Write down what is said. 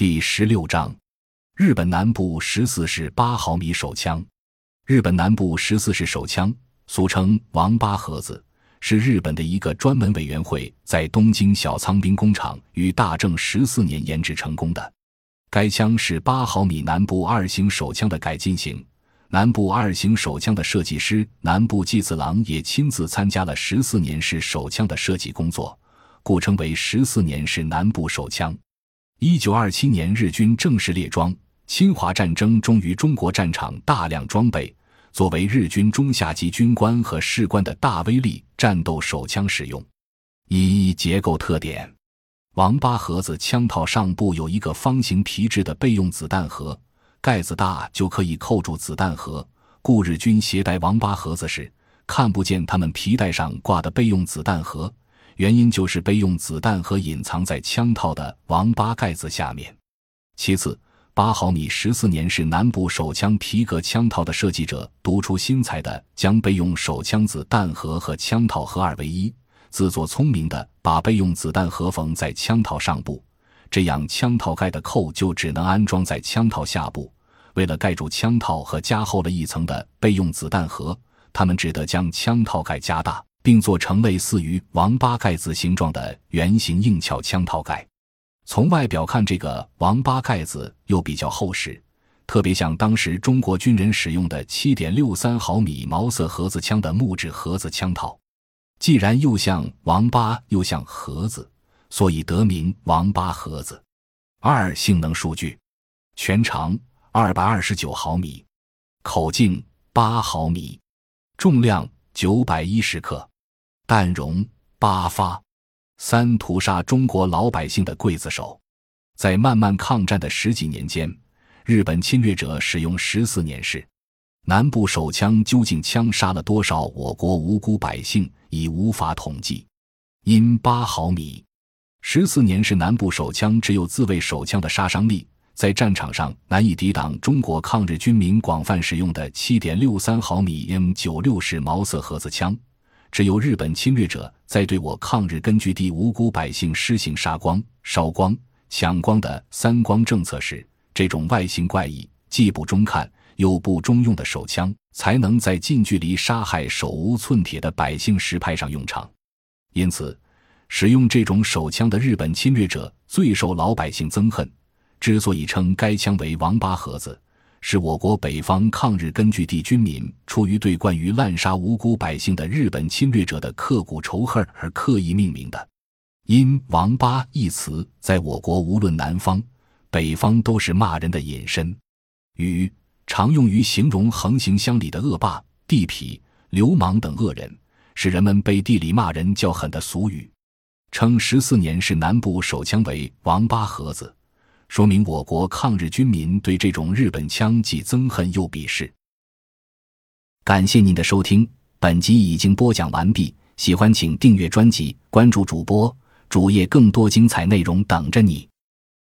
第十六章：日本南部十四式八毫米手枪。日本南部十四式手枪，俗称王八盒子，是日本的一个专门委员会在东京小仓兵工厂于大正十四年研制成功的。该枪是八毫米南部二型手枪的改进型。南部二型手枪的设计师南部纪次郎也亲自参加了十四年式手枪的设计工作，故称为十四年式南部手枪。一九二七年，日军正式列装，侵华战争中于中国战场大量装备。作为日军中下级军官和士官的大威力战斗手枪使用。一结构特点：王八盒子枪套上部有一个方形皮质的备用子弹盒，盖子大就可以扣住子弹盒，故日军携带王八盒子时看不见他们皮带上挂的备用子弹盒，原因就是备用子弹盒隐藏在枪套的王八盖子下面。其次。八毫米十四年式南部手枪皮革枪套的设计者独出心裁的将备用手枪子弹盒和枪套合二为一，自作聪明的把备用子弹盒缝在枪套上部，这样枪套盖的扣就只能安装在枪套下部。为了盖住枪套和加厚了一层的备用子弹盒，他们只得将枪套盖加大，并做成类似于王八盖子形状的圆形硬壳枪套盖。从外表看，这个王八盖子又比较厚实，特别像当时中国军人使用的七点六三毫米毛瑟盒子枪的木质盒子枪套。既然又像王八又像盒子，所以得名王八盒子。二、性能数据：全长二百二十九毫米，口径八毫米，重量九百一十克，弹容八发。三屠杀中国老百姓的刽子手，在漫漫抗战的十几年间，日本侵略者使用十四年式南部手枪，究竟枪杀了多少我国无辜百姓，已无法统计。因八毫米十四年式南部手枪只有自卫手枪的杀伤力，在战场上难以抵挡中国抗日军民广泛使用的七点六三毫米 M 九六式毛瑟盒子枪。只有日本侵略者在对我抗日根据地无辜百姓施行杀光、烧光、抢光的“三光”政策时，这种外形怪异、既不中看又不中用的手枪，才能在近距离杀害手无寸铁的百姓时派上用场。因此，使用这种手枪的日本侵略者最受老百姓憎恨。之所以称该枪为“王八盒子”。是我国北方抗日根据地军民出于对关于滥杀无辜百姓的日本侵略者的刻骨仇恨而刻意命名的。因“王八”一词在我国无论南方、北方都是骂人的引申语，常用于形容横行乡里的恶霸、地痞、流氓等恶人，是人们背地里骂人较狠的俗语。称十四年式南部手枪为“王八盒子”。说明我国抗日军民对这种日本枪既憎恨又鄙视。感谢您的收听，本集已经播讲完毕。喜欢请订阅专辑，关注主播主页，更多精彩内容等着你。